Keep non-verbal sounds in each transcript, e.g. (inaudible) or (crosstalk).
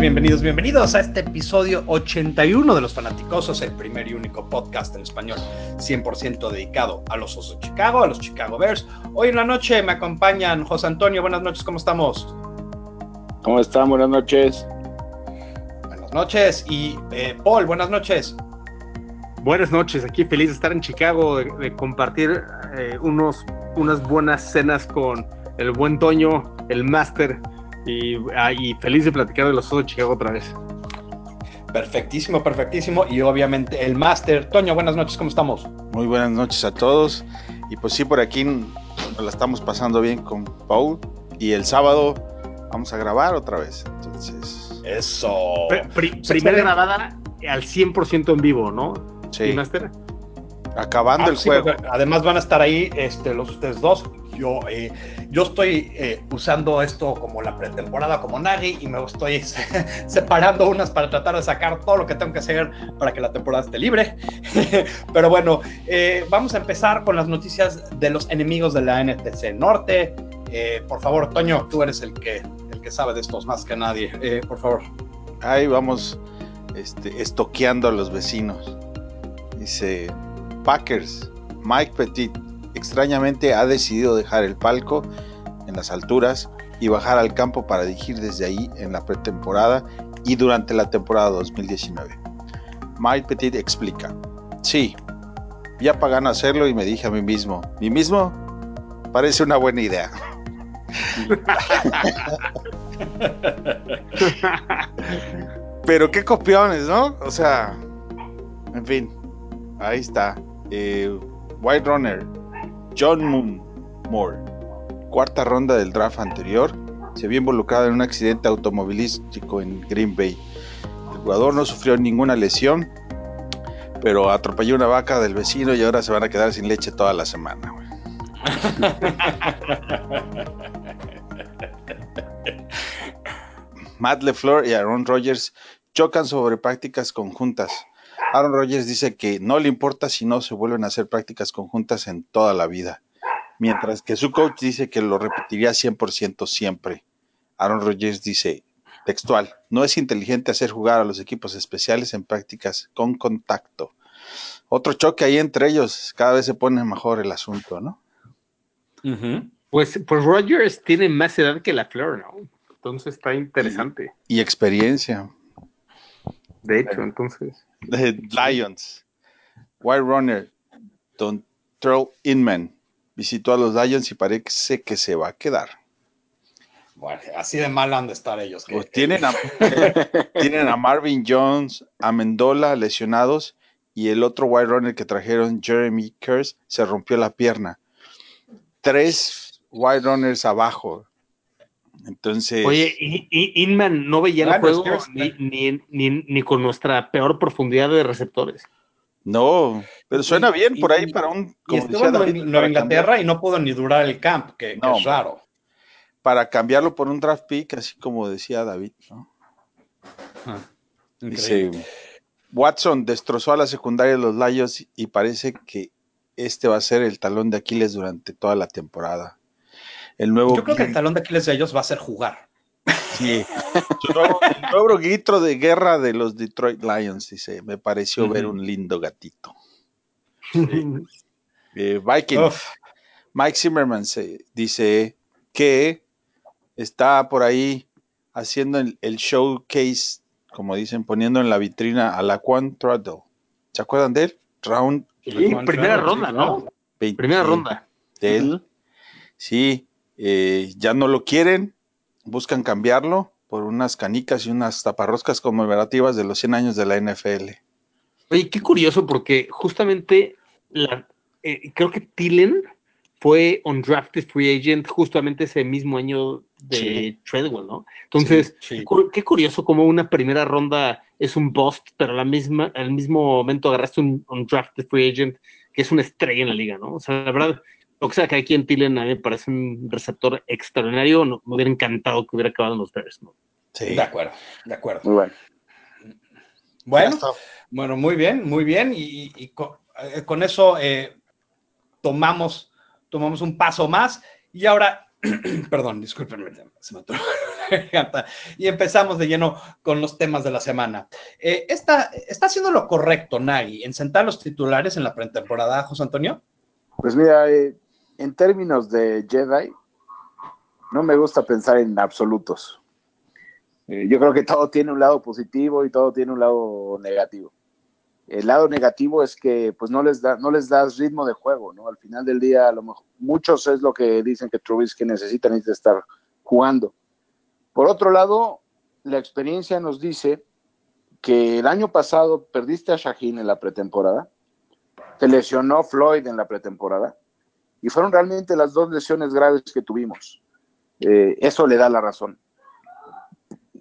Bienvenidos, bienvenidos, bienvenidos a este episodio 81 de Los Fanaticosos, el primer y único podcast en español 100% dedicado a los Osos de Chicago, a los Chicago Bears. Hoy en la noche me acompañan José Antonio, buenas noches, ¿cómo estamos? ¿Cómo están? Buenas noches. Buenas noches. Y eh, Paul, buenas noches. Buenas noches, aquí feliz de estar en Chicago, de, de compartir eh, unos, unas buenas cenas con el buen Toño, el máster, y, ah, y, feliz de platicar de los Osos de Chicago otra vez. Perfectísimo, perfectísimo. Y obviamente el máster. Toño, buenas noches, ¿cómo estamos? Muy buenas noches a todos. Y pues sí, por aquí nos la estamos pasando bien con Paul. Y el sábado vamos a grabar otra vez. Entonces. Eso. Pri primera grabada al 100% en vivo, ¿no? Sí. Master? Acabando ah, el sí, juego. Además van a estar ahí este, los ustedes dos. Yo, eh, yo estoy eh, usando esto como la pretemporada, como Nagy, y me estoy (laughs) separando unas para tratar de sacar todo lo que tengo que hacer para que la temporada esté libre. (laughs) Pero bueno, eh, vamos a empezar con las noticias de los enemigos de la NTC Norte. Por favor, Toño, tú eres el que, el que sabe de estos más que nadie. por favor. Ahí vamos este, estoqueando a los vecinos. Dice Packers, Mike Petit extrañamente ha decidido dejar el palco en las alturas y bajar al campo para dirigir desde ahí en la pretemporada y durante la temporada 2019. Mike Petit explica, sí, ya pagan hacerlo y me dije a mí mismo, ¿mí mismo? Parece una buena idea. (laughs) Pero qué copiones, ¿no? O sea, en fin, ahí está. Eh, White Runner, John Moon Moore, cuarta ronda del draft anterior, se vio involucrado en un accidente automovilístico en Green Bay. El jugador no sufrió ninguna lesión, pero atropelló una vaca del vecino y ahora se van a quedar sin leche toda la semana. (laughs) Matt LeFleur y Aaron Rodgers chocan sobre prácticas conjuntas. Aaron Rodgers dice que no le importa si no se vuelven a hacer prácticas conjuntas en toda la vida, mientras que su coach dice que lo repetiría 100% siempre. Aaron Rodgers dice, textual, no es inteligente hacer jugar a los equipos especiales en prácticas con contacto. Otro choque ahí entre ellos, cada vez se pone mejor el asunto, ¿no? Uh -huh. Pues, pues Rodgers tiene más edad que la Fleur, ¿no? Entonces está interesante. Y, y experiencia. De hecho, entonces. Lions. White Runner, Don Troll Inman visitó a los Lions y parece que se va a quedar. Bueno, así de mal han de estar ellos. Que, pues tienen, a, (laughs) tienen a Marvin Jones, a Mendola lesionados y el otro White Runner que trajeron, Jeremy Kurz, se rompió la pierna. Tres White Runners abajo. Entonces. Oye, Inman no veía el juego ni, ni, ni, ni, con nuestra peor profundidad de receptores. No, pero suena bien por ahí para un. Como y decía David, en Nueva Inglaterra cambiar. y no pudo ni durar el camp, que, no, que es raro. Para cambiarlo por un draft pick, así como decía David, ¿no? Ah, Dice, Watson destrozó a la secundaria de los Lions y parece que este va a ser el talón de Aquiles durante toda la temporada. El nuevo Yo creo que el talón de Aquiles de ellos va a ser jugar. Sí. (laughs) Su nuevo, el nuevo grito de guerra de los Detroit Lions, dice, me pareció uh -huh. ver un lindo gatito. Sí. eh, Vikings. Uf. Mike Zimmerman se, dice que está por ahí haciendo el, el, showcase, como dicen, poniendo en la vitrina a la Quan Trottle. ¿Se acuerdan de él? Round. Sí, primera ronda, ¿no? 20, primera ronda. De él. Uh -huh. Sí, eh, ya no lo quieren, buscan cambiarlo por unas canicas y unas taparroscas conmemorativas de los 100 años de la NFL. Oye, qué curioso, porque justamente la, eh, creo que Tillen fue undrafted free agent justamente ese mismo año de sí. Treadwell, ¿no? Entonces, sí, sí. qué curioso como una primera ronda es un bust, pero la misma, al mismo momento agarraste un undrafted free agent que es una estrella en la liga, ¿no? O sea, la verdad, Lo que sea que aquí en Tillen a mí me parece un receptor extraordinario. No, me hubiera encantado que hubiera acabado en los Bears. ¿no? Sí. De acuerdo, de acuerdo. Muy bueno. Bueno, bueno, muy bien, muy bien. Y, y- y con, eh, con eso eh, tomamos, tomamos un paso más. Y ahora, (clears throat) perdón, discúlpenme, se me. Y empezamos de lleno con los temas de la semana. Eh, está, está haciendo lo correcto, Nagy, en sentar los titulares en la pretemporada, José Antonio. Pues mira, eh, en términos de Jedi, no me gusta pensar en absolutos. Eh, yo creo que todo tiene un lado positivo y todo tiene un lado negativo. El lado negativo es que pues no les da, no les das ritmo de juego, ¿no? Al final del día, a lo mejor muchos es lo que dicen que Trubisky necesita, necesita estar jugando. Por otro lado, la experiencia nos dice que el año pasado perdiste a Shaheen en la pretemporada, te lesionó Floyd en la pretemporada y fueron realmente las dos lesiones graves que tuvimos. Eh, eso le da la razón.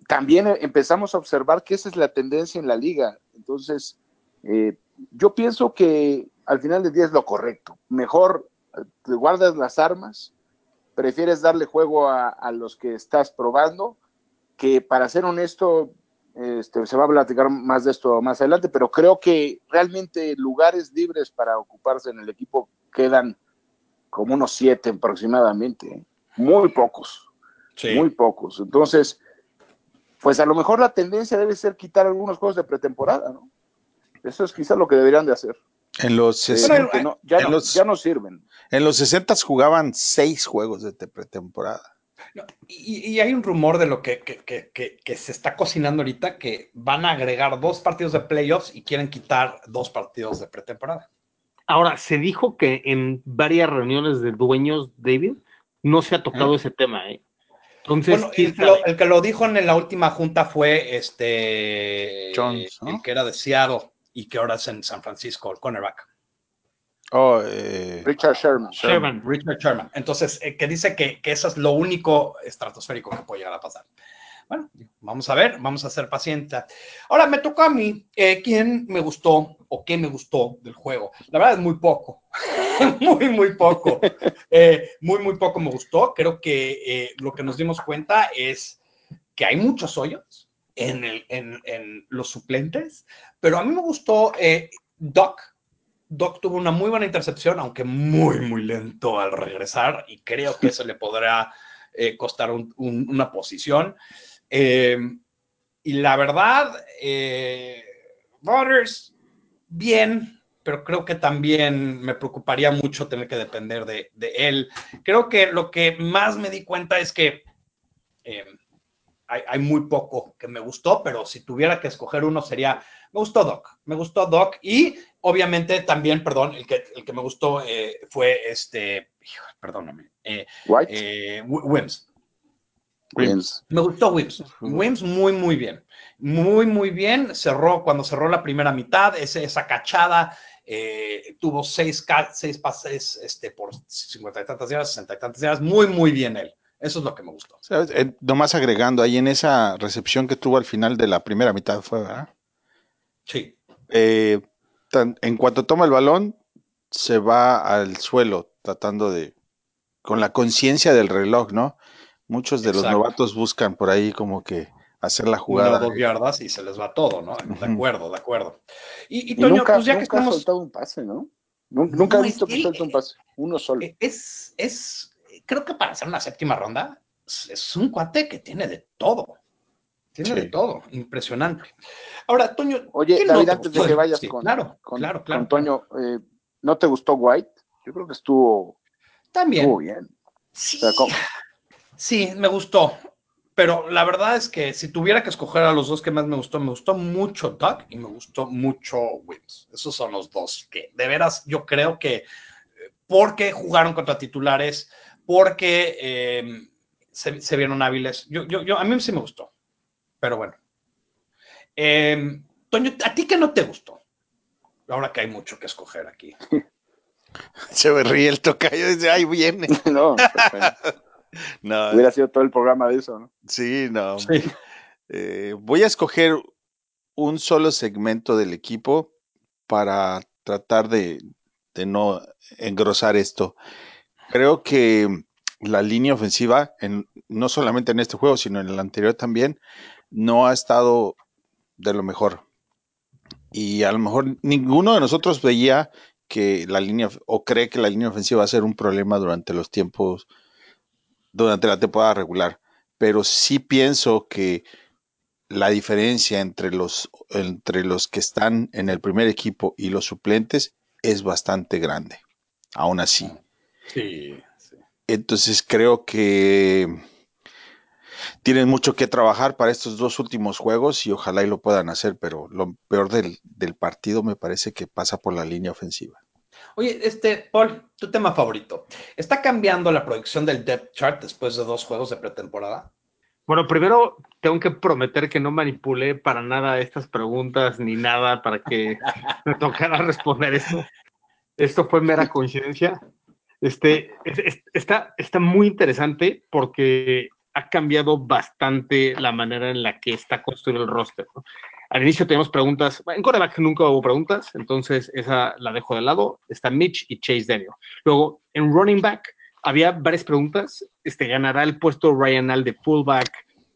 También eh, empezamos a observar que esa es la tendencia en la liga. Entonces, eh, yo pienso que al final del día es lo correcto. Mejor te guardas las armas, prefieres darle juego a, a los que estás probando, que para ser honesto, este, se va a platicar más de esto más adelante, pero creo que realmente lugares libres para ocuparse en el equipo quedan como unos siete aproximadamente, muy pocos, muy pocos. Entonces, pues a lo mejor la tendencia debe ser quitar algunos juegos de pretemporada, ¿no? Eso es quizás lo que deberían de hacer. En los, Eh, ses- Bueno, porque no- ya, en no, los- ya no sirven. en los 60 jugaban seis juegos de te- pretemporada. No, y, y hay un rumor de lo que, que- que- que- que se está cocinando ahorita, que van a agregar dos partidos de playoffs y quieren quitar dos partidos de pretemporada. Ahora, se dijo que en varias reuniones de dueños, David, no se ha tocado ese tema. ¿eh? Entonces, Bueno, ¿quién el que, lo, el que lo dijo en la última junta fue este Jones, ¿no? el que era de Seattle y que ahora es en San Francisco, el cornerback. Oh, eh, Richard Sherman. Sherman. Richard Sherman. Entonces, eh, que dice que, que eso es lo único estratosférico que puede llegar a pasar. Bueno, vamos a ver, vamos a ser pacientes. Ahora me toca a mí eh, quién me gustó o qué me gustó del juego. La verdad es muy poco, (laughs) muy, muy poco. Eh, muy, muy poco me gustó. Creo que eh, lo que nos dimos cuenta es que hay muchos hoyos en, el, en, en los suplentes, pero a mí me gustó eh, Doc. Doc tuvo una muy buena intercepción, aunque muy, muy lento al regresar, y creo que eso le podrá eh, costar un- un- una posición. Eh, y la verdad, eh, Rodgers, bien, pero creo que también me preocuparía mucho tener que depender de, de él. Creo que lo que más me di cuenta es que eh, hay, hay muy poco que me gustó, pero si tuviera que escoger uno sería, me gustó Doc, me gustó Doc y obviamente también, perdón, el que, el que me gustó eh, fue este, perdóname, eh, White. eh, Wi- Wims. Me gustó Wims. Wims muy, muy bien. Muy, muy bien. Cerró, cuando cerró la primera mitad, esa cachada, eh, tuvo seis, seis pases este, por cincuenta y tantas yardas, sesenta y tantas yardas. Muy, muy bien él. Eso es lo que me gustó. ¿sabes? Eh, nomás agregando ahí en esa recepción que tuvo al final de la primera mitad fue, ¿verdad? Sí. Eh, tan- en cuanto toma el balón, se va al suelo tratando de, con la conciencia del reloj, ¿no? Muchos de los novatos buscan por ahí como que hacer la Una o jugada. dos yardas y se les va todo, ¿no? De acuerdo, de acuerdo. Y, y Y Toño, nunca, pues ya que nunca ha estamos. soltado un pase, ¿no? Nun- Nunca No, he es visto que que- suelte un pase. Uno solo. Eh, Es, es, creo que para hacer una séptima ronda, es, un cuate que tiene de todo. Tiene Sí. de todo. Impresionante. Ahora, Toño. Oye, ¿qué no David, te antes de que vayas Sí, con, Claro, con, claro, con claro. Toño, eh, ¿no te gustó White? Yo creo que estuvo, También. estuvo bien. Sí, O sea, ¿cómo? Sí, me gustó. Pero la verdad es que si tuviera que escoger a los dos que más me gustó, me gustó mucho Duck y me gustó mucho Wims. Esos son los dos que de veras yo creo que eh, porque jugaron contra titulares, porque eh, se, se vieron hábiles. Yo, yo, yo, a mí sí me gustó. Pero bueno. Eh, Toño, ¿a ti qué no te gustó? Ahora que hay mucho que escoger aquí. (laughs) Se me ríe el tocayo y dice, ay, viene. (laughs) no. (laughs) No, hubiera sido todo el programa de eso, ¿no? sí, no. Sí. Eh, voy a escoger un solo segmento del equipo para tratar de, de no engrosar esto. creo que la línea ofensiva, en, no solamente en este juego, sino en el anterior también, no ha estado de lo mejor. Y a lo mejor ninguno de nosotros veía que la línea o cree que la línea ofensiva va a ser un problema durante los tiempos, durante la temporada regular. Pero sí pienso que la diferencia entre los, entre los que están en el primer equipo y los suplentes es bastante grande. Aún así. Sí, sí. Entonces creo que tienen mucho que trabajar para estos dos últimos juegos y ojalá y lo puedan hacer, pero lo peor del, del partido me parece que pasa por la línea ofensiva. Oye, este, Paul, tu tema favorito. ¿Está cambiando la proyección del depth chart después de dos juegos de pretemporada? Bueno, primero tengo que prometer que no manipulé para nada estas preguntas ni nada para que (laughs) me tocara responder esto. Esto fue mera coincidencia. Este, es- es- está, está muy interesante porque ha cambiado bastante la manera en la que está construido el roster. ¿no? Al inicio tenemos preguntas, en quarterback nunca hubo preguntas, entonces esa la dejo de lado. Está Mitch y Chase Daniel. Luego, en running back había varias preguntas. Este, ¿Ganará el puesto Ryan Al de fullback?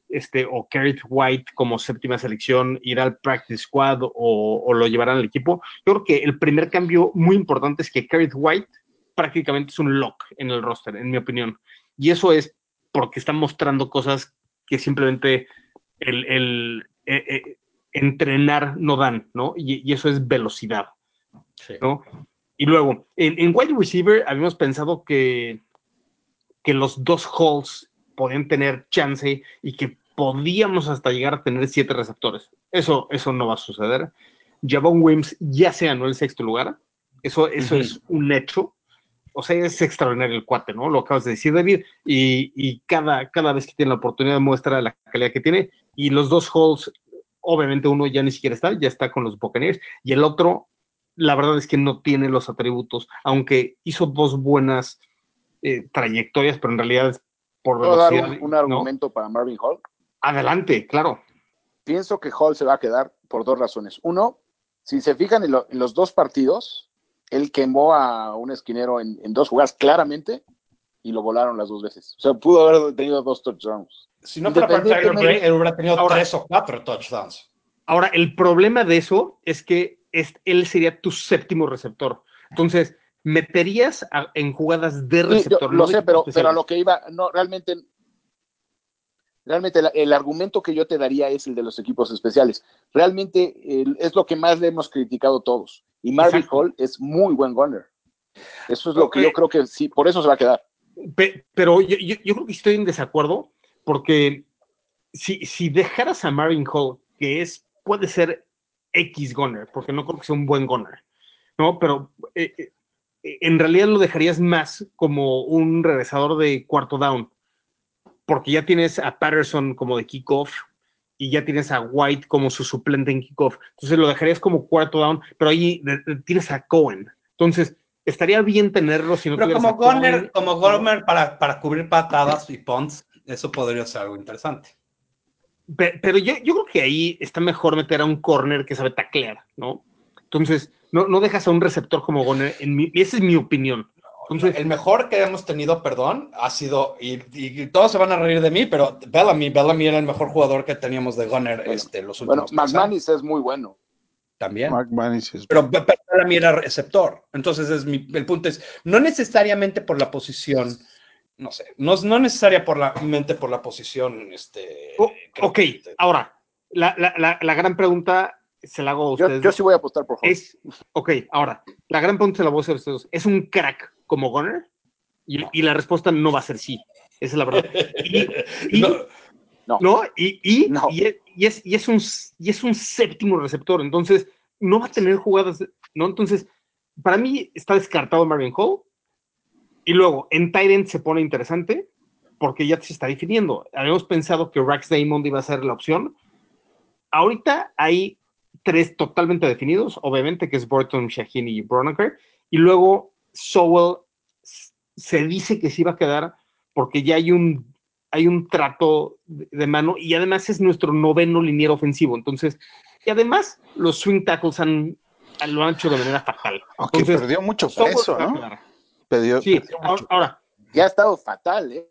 Este, o Garrett White como séptima selección, irá al practice squad o, lo llevarán al equipo. Yo creo que el primer cambio muy importante es que Garrett White prácticamente es un lock en el roster, en mi opinión. Y eso es porque están mostrando cosas que simplemente el, el, eh, eh, entrenar no dan, ¿no? Y, y eso es velocidad, Sí. ¿no? Y luego, en, en wide receiver habíamos pensado que, que los dos halls podían tener chance y que podíamos hasta llegar a tener siete receptores. Eso, eso no va a suceder. Javon Wims ya se ganó el sexto lugar. Eso, eso es un hecho. O sea, es extraordinario el cuate, ¿no? Lo acabas de decir, David. Y, y cada, cada vez que tiene la oportunidad muestra la calidad que tiene. Y los dos halls, obviamente uno ya ni siquiera está, ya está con los Buccaneers. Y el otro, la verdad es que no tiene los atributos, aunque hizo dos buenas eh, trayectorias, pero en realidad es por ¿Puedo dar un, un ¿no? argumento para Marvin Hall? Adelante, claro. Pienso que Hall se va a quedar por dos razones. Uno, si se fijan en, lo- en los dos partidos, él quemó a un esquinero en, en dos jugadas claramente y lo volaron las dos veces. O sea, pudo haber tenido dos touchdowns. Si no fuera para Tyler Gray, él hubiera tenido Ahora- tres o cuatro touchdowns. Ahora, el problema de eso es que es- él sería tu séptimo receptor. Entonces, meterías a- en jugadas de Sí, yo receptor. lo sé, pero, pero a lo que iba, no, realmente, realmente el, el argumento que yo te daría es el de los equipos especiales. Realmente es lo que más le hemos criticado todos. Y Marvin Exacto. Hall es muy buen gunner. Eso es lo que Ok. yo creo que sí, por eso se va a quedar. Pe- pero yo, yo- yo creo que estoy en desacuerdo porque si, si dejaras a Marvin Hall, que es, puede ser X gunner, porque no creo que sea un buen gunner, ¿no? Pero eh, eh, en realidad lo dejarías más como un regresador de cuarto down, porque ya tienes a Patterson como de kickoff y ya tienes a White como su suplente en kickoff. Entonces lo dejarías como cuarto down, pero ahí de- de- tienes a Cohen. Entonces estaría bien tenerlo si no Pero como a Cohen, gunner, como gunner para, para cubrir patadas y punts, eso podría ser algo interesante. Pe- Pero yo, yo creo que ahí está mejor meter a un corner que sabe taclear, ¿no? Entonces, no, no dejas a un receptor como Goner, en mi, esa es mi opinión. Entonces, el mejor que hemos tenido, perdón, ha sido, y, y todos se van a reír de mí, pero Bellamy, Bellamy era el mejor jugador que teníamos de Gunner este, los Bueno, últimos años. McManus es muy bueno. también. Mark Manis es- Pero, pero Bellamy era receptor. Entonces, es mi- el punto es, no necesariamente por la posición, no sé, no, no necesariamente por la mente por la posición, este... o- creo ok, que- ahora, la, la- la- la gran pregunta se la hago a Yo, ustedes. yo sí voy a apostar por Hall. es, ok, ahora, la gran pregunta se la voy a hacer a ustedes. ¿Es un crack como Goner? Y, y la respuesta no va a ser sí. Esa es la verdad. Y, y- (laughs) No, No. ¿no? Y, y, No. y es, y es- y es un, y es un séptimo receptor, entonces no va a tener jugadas, ¿no? Entonces, para mí está descartado Marvin Hall. Y luego, en Tyrant se pone interesante porque ya se está definiendo. Habíamos pensado que Rax Damond iba a ser la opción. Ahorita hay tres totalmente definidos, obviamente, que es Burton, Shaheen y Broniker. Y luego Sowell se dice que sí va a quedar porque ya hay un, hay un trato de, mano y además es nuestro noveno liniero ofensivo. Entonces, y además los swing tackles han, lo han hecho de manera fatal. Aunque perdió mucho peso, ¿no? Perdió, Sí, perdió ahora, ya ha estado fatal, ¿eh?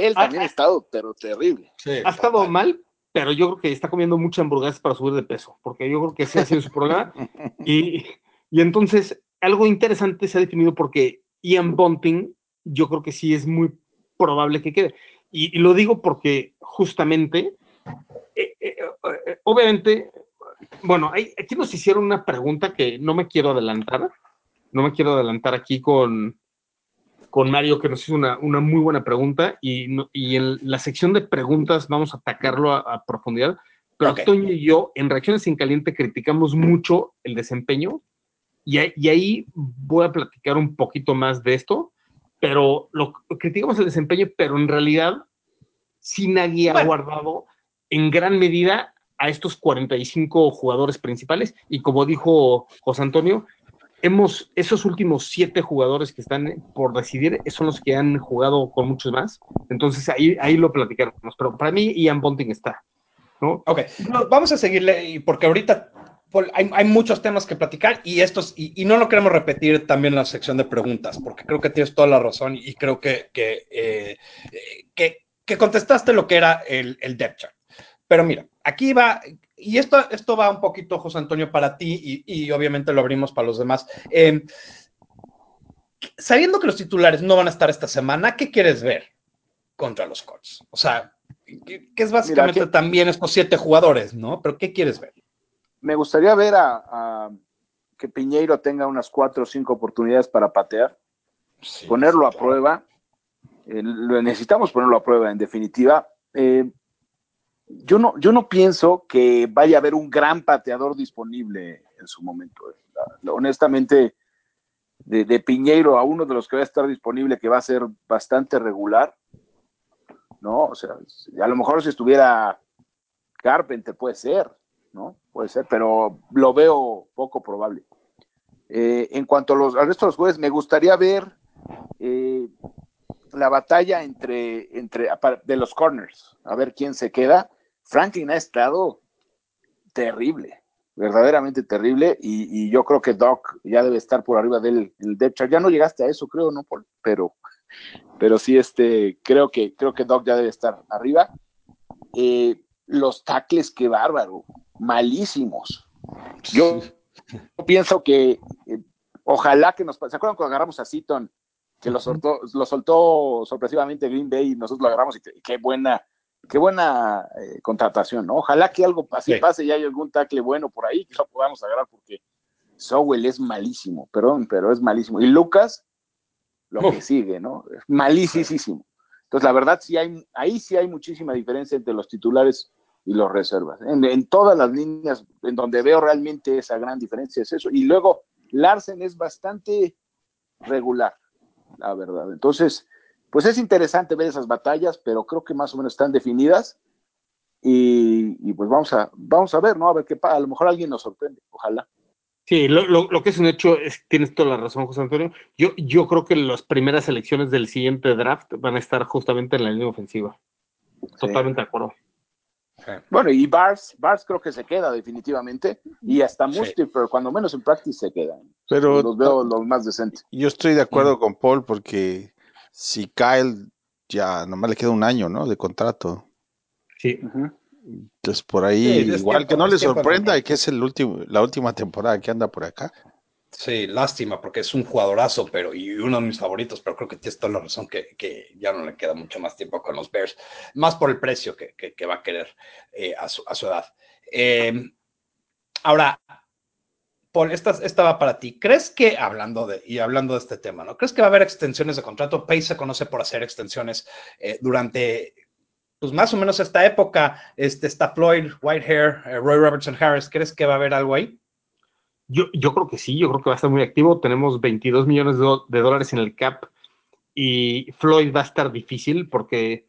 Él Ah, también ah. ha estado, pero terrible. ha estado mal, pero yo creo que está comiendo muchas hamburguesas para subir de peso, porque yo creo que ese ha sido su problema. (laughs) Y, y entonces, algo interesante se ha definido porque Ian Bunting, yo creo que sí es muy probable que quede. Y, y lo digo porque justamente, eh, eh, eh, obviamente, bueno, hay- aquí nos hicieron una pregunta que no me quiero adelantar, no me quiero adelantar aquí con, con Mario, que nos hizo una, una muy buena pregunta, y, no- y en la sección de preguntas vamos a atacarlo a, a profundidad. Pero Ok. Toño y yo, en Reacciones en Caliente, criticamos mucho el desempeño, y, ahí- y ahí voy a platicar un poquito más de esto, pero lo criticamos el desempeño, pero en realidad, sí Nagy ha guardado en gran medida a estos 45 jugadores principales, y como dijo José Antonio, hemos, esos últimos siete jugadores que están por decidir son los que han jugado con muchos más. Entonces ahí, ahí lo platicaremos. Pero para mí, Ian Bunting está. ¿no? Ok, no, vamos a seguirle porque ahorita Paul, hay, hay muchos temas que platicar y estos, y, y no lo queremos repetir también en la sección de preguntas, porque creo que tienes toda la razón y creo que, que, eh, que, que contestaste lo que era el, el depth chart. Pero mira, aquí va, y esto, esto va un poquito, José Antonio, para ti y, y obviamente lo abrimos para los demás. Eh, sabiendo que los titulares no van a estar esta semana, ¿qué quieres ver contra los Colts? O sea, que, que es básicamente Mira, también estos siete jugadores, ¿no? Pero ¿qué quieres ver? Me gustaría ver a, a que Piñeiro tenga unas cuatro o cinco oportunidades para patear, ponerlo a prueba. Eh, lo necesitamos ponerlo a prueba, en definitiva. Eh, yo, no, yo no pienso que vaya a haber un gran pateador disponible en su momento. eh. Honestamente, de, de Piñeiro a uno de los que va a estar disponible, que va a ser bastante regular, ¿no? O sea, a lo mejor si estuviera Carpenter puede ser, ¿no? Puede ser, pero lo veo poco probable. Eh, en cuanto a los, al resto de los jueves, me gustaría ver eh, la batalla entre, entre de los corners, a ver quién se queda. Franklin ha estado terrible, verdaderamente terrible, y, y yo creo que Doc ya debe estar por arriba del el depth chart. Ya no llegaste a eso, creo, ¿no? Paul? Pero, pero sí, este, creo que, creo que Doc ya debe estar arriba. Eh, los tackles, qué bárbaro, malísimos. Yo (laughs) pienso que eh, ojalá que nos ¿se acuerdan cuando agarramos a Seaton que lo soltó, lo soltó sorpresivamente Green Bay y nosotros lo agarramos y qué buena qué buena eh, contratación, ¿no? Ojalá que algo así Sí. pase y haya algún tackle bueno por ahí que lo podamos agarrar porque Sowell es malísimo, perdón, pero es malísimo. Y Lucas, lo Uf. que sigue, ¿no? Es malísimo. Entonces, la verdad, sí hay, ahí sí hay muchísima diferencia entre los titulares y los reservas. En, en todas las líneas en donde veo realmente esa gran diferencia es eso. Y luego, Larsen es bastante regular, la verdad. Entonces, pues es interesante ver esas batallas, pero creo que más o menos están definidas. Y, y pues vamos a, vamos a ver, ¿no? A ver qué pasa. A lo mejor alguien nos sorprende, ojalá. Sí, lo, lo- lo que es un hecho es tienes toda la razón, José Antonio. Yo, yo creo que las primeras elecciones del siguiente draft van a estar justamente en la línea ofensiva. Totalmente de acuerdo. Bueno, y Bars, Bars creo que se queda definitivamente. Y hasta Sí. Musti, pero cuando menos en practice se queda. Pero los veo los más decentes. yo estoy de acuerdo con Paul porque si Kyle ya nomás le queda un año, ¿no? De contrato. Sí. Entonces por ahí Sí, igual tiempo, que no le tiempo sorprenda morir. que es el último, la última temporada que anda por acá. Sí, lástima, porque es un jugadorazo, pero y uno de mis favoritos, pero creo que tienes toda la razón que, que ya no le queda mucho más tiempo con los Bears, más por el precio que, que- que va a querer eh, a, su, a su edad. Eh, ahora, Paul, esta, esta va para ti. ¿Crees que, hablando de, y hablando de este tema, ¿no? ¿Crees que va a haber extensiones de contrato? Pace se conoce por hacer extensiones eh, durante, pues más o menos esta época. Este, está Floyd, Whitehair, eh, Roy Robertson Harris. ¿Crees que va a haber algo ahí? Yo, yo creo que sí, yo creo que va a estar muy activo. Tenemos 22 millones de, dólares en el cap y Floyd va a estar difícil porque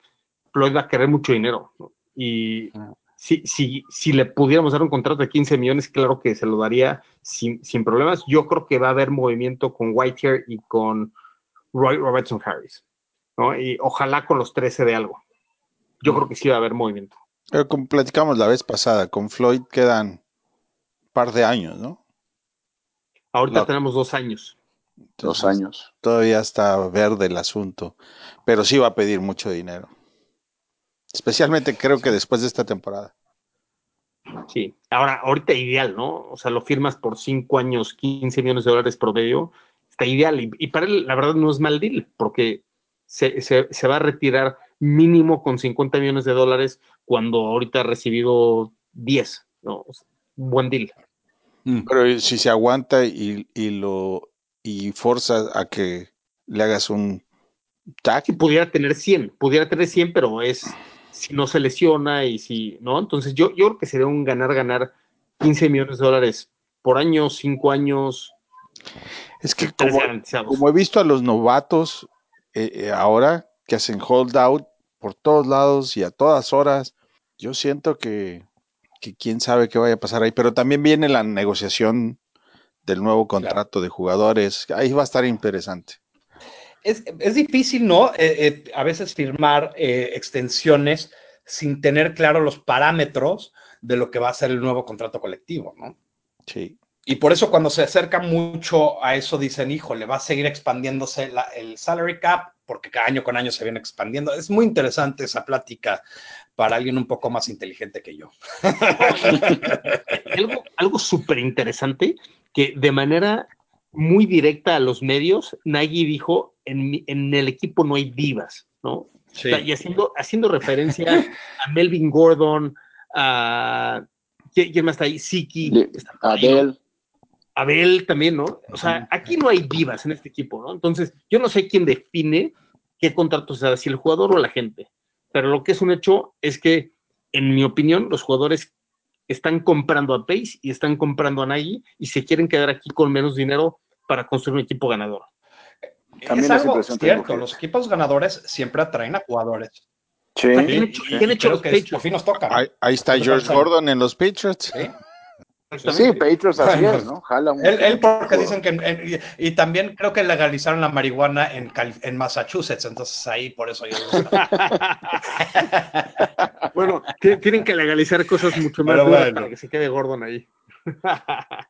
Floyd va a querer mucho dinero. ¿no? Y si, si, si le pudiéramos dar un contrato de 15 millones, claro que se lo daría sin, sin problemas. Yo creo que va a haber movimiento con Whitehair y con Roy Robertson Harris. ¿no? Y ojalá con los 13 de algo. Yo creo que sí va a haber movimiento. Pero como platicamos la vez pasada, con Floyd quedan un par de años, ¿no? Ahorita No. tenemos dos años. Dos años. Todavía está verde el asunto, pero sí va a pedir mucho dinero. Especialmente creo que después de esta temporada. Sí, ahora, ahorita ideal, ¿no? O sea, lo firmas por cinco años, 15 millones de dólares promedio, está ideal. Y, y para él, la verdad, no es mal deal, porque se, se, se, va a retirar mínimo con 50 millones de dólares cuando ahorita ha recibido 10, ¿no? O sea, buen deal. Mm. Pero si se aguanta y, y lo y forza a que le hagas un tag. Pudiera tener 100, pudiera tener 100, pero es si no se lesiona y si, ¿no? Entonces yo, yo creo que sería un ganar-ganar 15 millones de dólares por año, 5 años. Es que como, como, he visto a los novatos eh, eh, ahora que hacen hold out por todos lados y a todas horas, yo siento que, que quién sabe qué vaya a pasar ahí, pero también viene la negociación del nuevo contrato claro. de jugadores, ahí va a estar interesante. Es, es difícil, ¿no? Eh, eh, a veces firmar eh, extensiones sin tener claro los parámetros de lo que va a ser el nuevo contrato colectivo, ¿no? Sí. Y por eso cuando se acerca mucho a eso dicen, hijo, le va a seguir expandiéndose la, el salary cap, porque cada año con año se viene expandiendo. Es muy interesante esa plática para alguien un poco más inteligente que yo. (laughs) algo algo súper interesante que de manera muy directa a los medios, Nagy dijo, en, en el equipo no hay divas, ¿no? Sí. O sea, y haciendo, haciendo referencia a Melvin Gordon, a... ¿Quién más está ahí? Siki. Abel. Abel también, ¿no? O sea, aquí no hay divas en este equipo, ¿no? Entonces, yo no sé quién define qué contrato se da, si el jugador o la gente. Pero lo que es un hecho es que, en mi opinión, los jugadores están comprando a Pace y están comprando a Nagy y se quieren quedar aquí con menos dinero para construir un equipo ganador. También es algo cierto, los equipos ganadores siempre atraen a jugadores. Sí. ¿Qué han hecho, ¿qué han hecho los que Patriots? por fin nos toca. Ahí, ahí está George Gordon en los Patriots. ¿Sí? Patriots así es, ¿no? Jala un Él, él porque dicen que, en- y, y también creo que legalizaron la marihuana en, Cali- en Massachusetts, entonces ahí por eso yo... (laughs) Bueno, tienen que legalizar cosas mucho más duras bueno. para que se quede Gordon ahí. (laughs)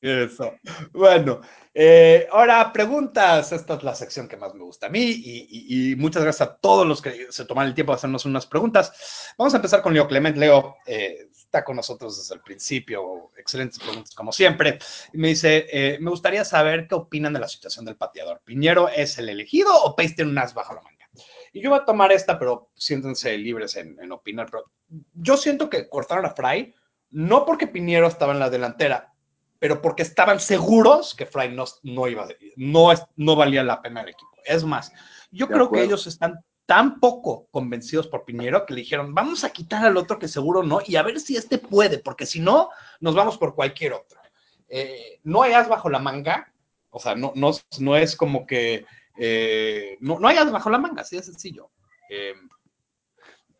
Eso. Bueno, eh, ahora preguntas. Esta es la sección que más me gusta a mí y, y- y muchas gracias a todos los que se toman el tiempo de hacernos unas preguntas. Vamos a empezar con Leo Clement. Leo eh, está con nosotros desde el principio. Excelentes preguntas como siempre. Y me dice, eh, me gustaría saber qué opinan de la situación del pateador. ¿Piñero es el elegido o Pace tiene un as bajo la manga? Y yo voy a tomar esta, pero siéntense libres en, en opinar. Pero yo siento que cortaron a Fry no porque Piñero estaba en la delantera, pero porque estaban seguros que Fry no, no iba, no, no valía la pena el equipo. Es más, yo De creo que acuerdo. ellos están tan poco convencidos por Piñero que le dijeron, vamos a quitar al otro que seguro no, y a ver si este puede, porque si no, nos vamos por cualquier otro. Eh, no hay as bajo la manga, o sea, no, no, no es como que, eh, no, no hay as bajo la manga, así de sencillo. Eh,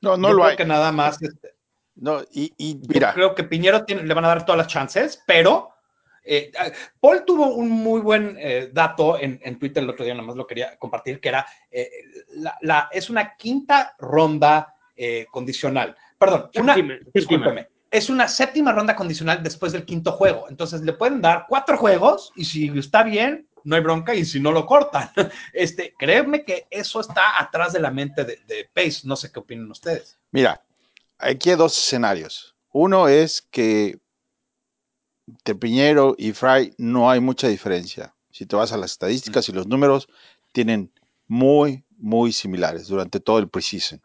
No, no yo lo creo hay. que nada más, este, No, y, y yo mira, creo que Piñero tiene- le van a dar todas las chances, pero eh, ah, Paul tuvo un muy buen eh, dato en, en Twitter el otro día, nada más lo quería compartir, que era, eh, la, la- es una quinta ronda eh, condicional. Perdón, una, Séptima, séptima. discúlpeme, es una séptima ronda condicional después del quinto juego. Entonces le pueden dar cuatro juegos y si está bien, no hay bronca y si no lo cortan. (laughs) Este, créeme que eso está atrás de la mente de, de Pace. No sé qué opinan ustedes. mira, aquí hay dos escenarios. Uno es que de Piñero y Fry no hay mucha diferencia. Si te vas a las estadísticas y los números, tienen muy, muy similares durante todo el preseason.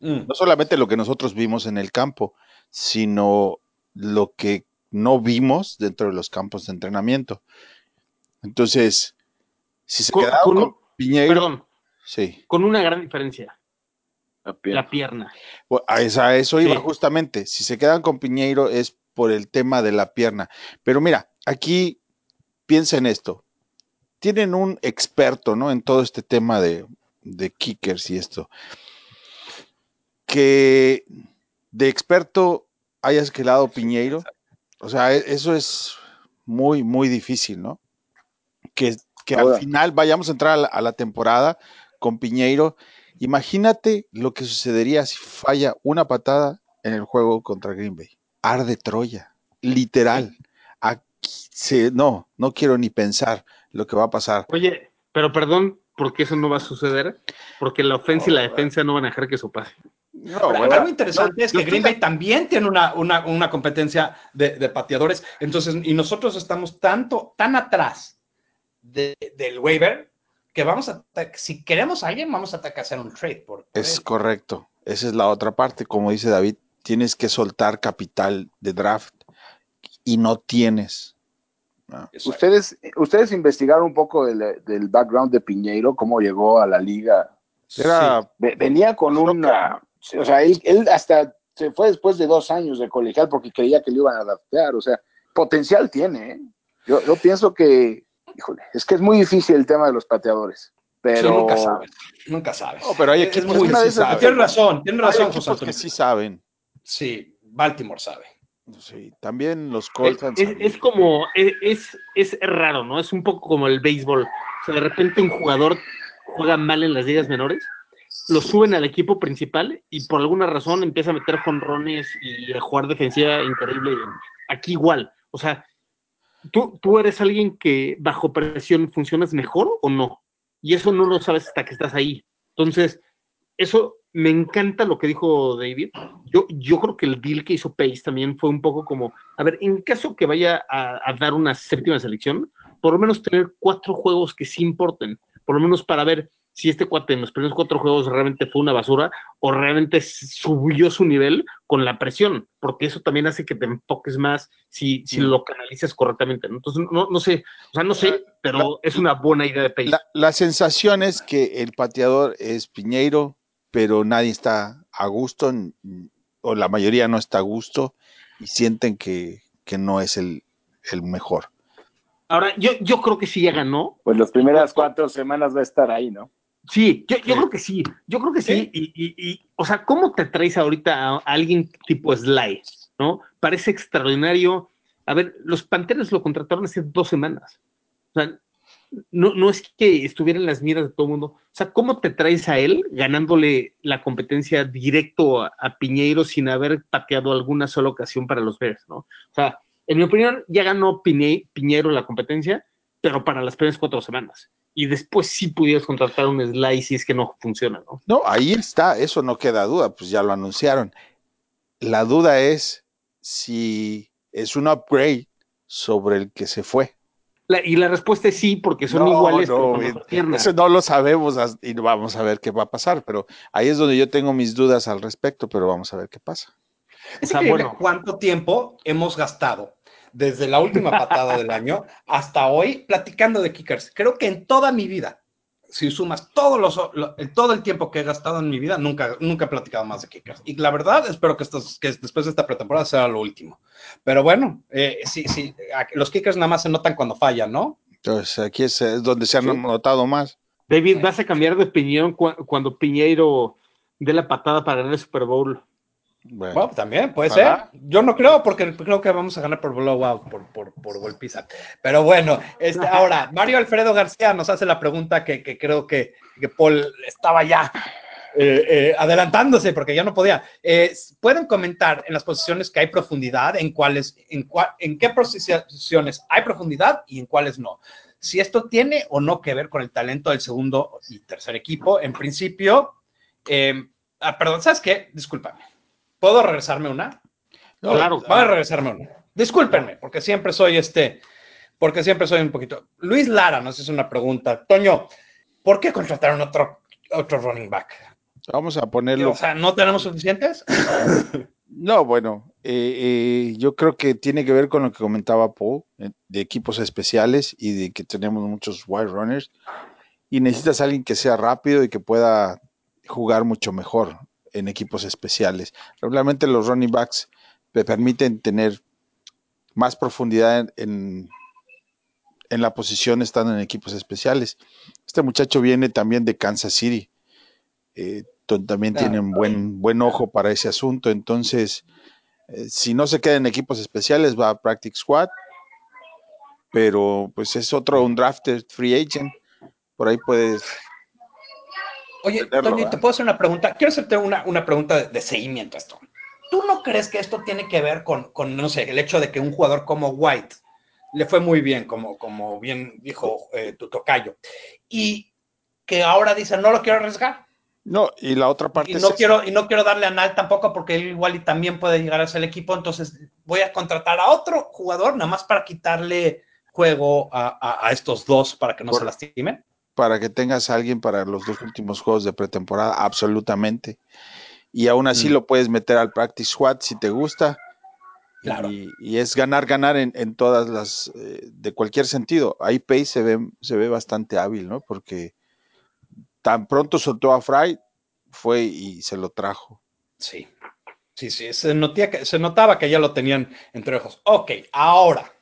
Mm, No solamente lo que nosotros vimos en el campo, sino lo que no vimos dentro de los campos de entrenamiento. Entonces, si se Con- quedaron con Piñero, Perdón, sí. con una gran diferencia, La pierna. Bueno, A esa- a eso iba Sí. justamente. Si se quedan con Piñeiro es por el tema de la pierna. Pero mira, aquí piensa en esto. Tienen un experto, ¿no? En todo este tema de, de kickers y esto. Que de experto hayas quedado Piñeiro. O sea, e- eso es muy, muy difícil, ¿no? Que, que al final vayamos a entrar a la, a la temporada con Piñeiro. Imagínate lo que sucedería si falla una patada en el juego contra Green Bay. Arde Troya, literal. Aquí se, no, no quiero ni pensar lo que va a pasar. Oye, pero perdón, porque eso no va a suceder, porque la ofensa y la defensa no van a dejar que eso pase. No, Pero bueno, algo interesante no, es que Green Bay también tiene una, una, una competencia de, de pateadores. Entonces, y nosotros estamos tanto, tan atrás de- del waiver que vamos a, si queremos a alguien, vamos a tener que hacer un trade por, por Es él. correcto. Esa es la otra parte. Como dice David, tienes que soltar capital de draft y no tienes. Ustedes, ustedes investigaron un poco del, del background de Piñeiro, cómo llegó a la liga. Era Ve- Venía con una, o sea, él, él hasta se fue después de dos años de colegial porque creía que le iban a adaptar, o sea, potencial tiene. ¿eh? Yo, yo pienso que, híjole, es que es muy difícil el tema de los pateadores, Sí, pero nunca sabes. Nunca sabes. No, pero hay Es equipos muy que sí saben. Tienes razón, tienes razón, José Antonio. que sí saben. Sí, Baltimore sabe. Sí, también los Colts Es, es como, es, es, es raro, ¿no? Es un poco como el béisbol. O sea, de repente un jugador juega mal en las ligas menores, lo suben al equipo principal y por alguna razón empieza a meter jonrones y a jugar defensiva increíble. Aquí igual. O sea, ¿tú, tú eres alguien que bajo presión funcionas mejor o no. Y eso no lo sabes hasta que estás ahí. Entonces, eso me encanta lo que dijo David. Yo, yo creo que el deal que hizo Pace también fue un poco como, a ver, en caso que vaya a, a dar una séptima selección, por lo menos tener cuatro juegos que sí importen, por lo menos para ver si este cuate en los primeros cuatro juegos realmente fue una basura o realmente subió su nivel con la presión, porque eso también hace que te enfoques más si, si Mm. lo canalizas correctamente. Entonces, no, no sé, o sea, no sé, pero es una buena idea de Pace. La, la sensación es que el pateador es Piñeiro, pero nadie está a gusto, o la mayoría no está a gusto, y sienten que, que no es el, el mejor. Ahora, yo, yo creo que sí ya ganó, pues las primeras cuatro semanas va a estar ahí, ¿no? Sí, yo, yo Sí. creo que sí, yo creo que sí, Sí. Y, y- y, o sea, ¿cómo te traes ahorita a, a alguien tipo Sly, no? Parece extraordinario. A ver, los Panteras lo contrataron hace dos semanas. O sea, no, no es que estuviera en las miras de todo el mundo. O sea, ¿cómo te traes a él ganándole la competencia directo a, a Piñeiro sin haber pateado alguna sola ocasión para los Bears, no? O sea, en mi opinión, ya ganó Piñe- Piñeiro la competencia, pero para las primeras cuatro semanas y después sí pudieras contratar un Sly si es que no funciona, ¿no? No, ahí está, eso no queda duda, pues ya lo anunciaron. La duda es si es un upgrade sobre el que se fue. La- y la respuesta es sí, porque son No, iguales, no, pero eh. Eso no lo sabemos y vamos a ver qué va a pasar, pero ahí es donde yo tengo mis dudas al respecto, pero vamos a ver qué pasa. Es O sea, increíble bueno. cuánto tiempo hemos gastado desde la última patada del año hasta hoy platicando de kickers. Creo que en toda mi vida, si sumas todos los, lo- el- todo el tiempo que he gastado en mi vida, nunca, nunca he platicado más de kickers. Y la verdad, espero que, estos, que después de esta pretemporada sea lo último. Pero bueno, eh, sí, sí, los kickers nada más se notan cuando fallan, ¿no? Entonces aquí es, es donde se han Sí. notado más. David, ¿vas a cambiar de opinión cu- cuando Piñeiro dé la patada para ganar el Super Bowl? Bueno, Bueno, también puede ser. Yo no creo, porque creo que vamos a ganar por blowout, por, por, por golpiza. Pero bueno, este, ahora, Mario Alfredo García nos hace la pregunta que, que creo que, que Paul estaba ya eh, eh, adelantándose, porque ya no podía. Eh, ¿Pueden comentar en las posiciones que hay profundidad, en cuáles, en, cua- en qué posiciones hay profundidad y en cuáles no? Si esto tiene o no que ver con el talento del segundo y tercer equipo, en principio, eh, ah, perdón, ¿sabes qué? Discúlpame. ¿Puedo regresarme una? no, claro. Voy a regresarme una. Discúlpenme, porque siempre soy este, porque siempre soy un poquito. Luis Lara nos hace una pregunta. Toño, ¿por qué contrataron otro, otro running back? vamos a ponerlo. O sea, ¿no tenemos suficientes? (laughs) No, bueno, eh, eh, yo creo que tiene que ver con lo que comentaba Paul, eh, de equipos especiales y de que tenemos muchos wide runners y necesitas a alguien que sea rápido y que pueda jugar mucho mejor en equipos especiales. Regularmente los running backs te permiten tener más profundidad en, en, en la posición estando en equipos especiales. Este muchacho viene también de Kansas City. Eh, también Claro. tienen buen, buen ojo para ese asunto. Entonces, eh, si no se queda en equipos especiales, va a Practice Squad. Pero pues es otro, un drafted free agent. Por ahí puedes. Oye, Toño, te puedo hacer una pregunta. Quiero hacerte una, una pregunta de, de seguimiento a esto. ¿Tú no crees que esto tiene que ver con, con, no sé, el hecho de que un jugador como White le fue muy bien, como, como bien dijo eh, tu tocayo. Y que ahora dice, no lo quiero arriesgar. No, y la otra parte y no quiero y no quiero darle a Nal tampoco porque él igual y también puede llegar a ser el equipo, entonces voy a contratar a otro jugador nada más para quitarle juego a, estos dos para que no se lastimen. Para que tengas a alguien para los dos últimos juegos de pretemporada, absolutamente. Y aún así mm. lo puedes meter al practice squad si te gusta. Claro. Y, es ganar, ganar en, todas las, eh, de cualquier sentido. Ahí Pace se ve, se ve bastante hábil, ¿no? Porque tan pronto soltó a Fry, fue y se lo trajo. Sí, sí, sí, se, que, se notaba que ya lo tenían entre ojos. Ok, ahora.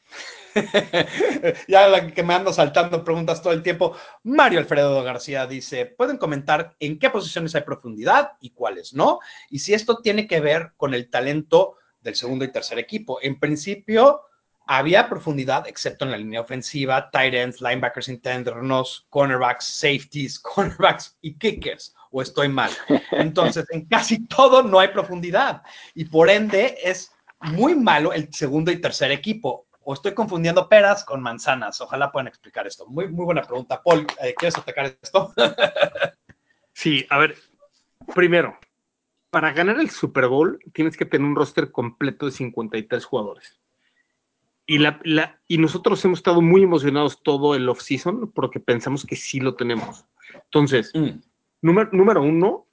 (laughs) ya la que me ando saltando preguntas todo el tiempo. Mario Alfredo García dice: ¿Pueden comentar en qué posiciones hay profundidad y cuáles no? Y si esto tiene que ver con el talento del segundo y tercer equipo. En principio, había profundidad, excepto en la línea ofensiva, tight ends, linebackers internos, cornerbacks, safeties, (laughs) cornerbacks y kickers. ¿O estoy mal? Entonces, en casi todo no hay profundidad. Y por ende, es muy malo el segundo y tercer equipo. ¿O estoy confundiendo peras con manzanas? Ojalá puedan explicar esto. Muy, muy buena pregunta. Paul, eh, ¿quieres atacar esto? (laughs) sí, a ver, primero, para ganar el Super Bowl tienes que tener un roster completo de 53 jugadores. Y, la, y nosotros hemos estado muy emocionados todo el off-season porque pensamos que sí lo tenemos. Entonces, mm. número, número uno,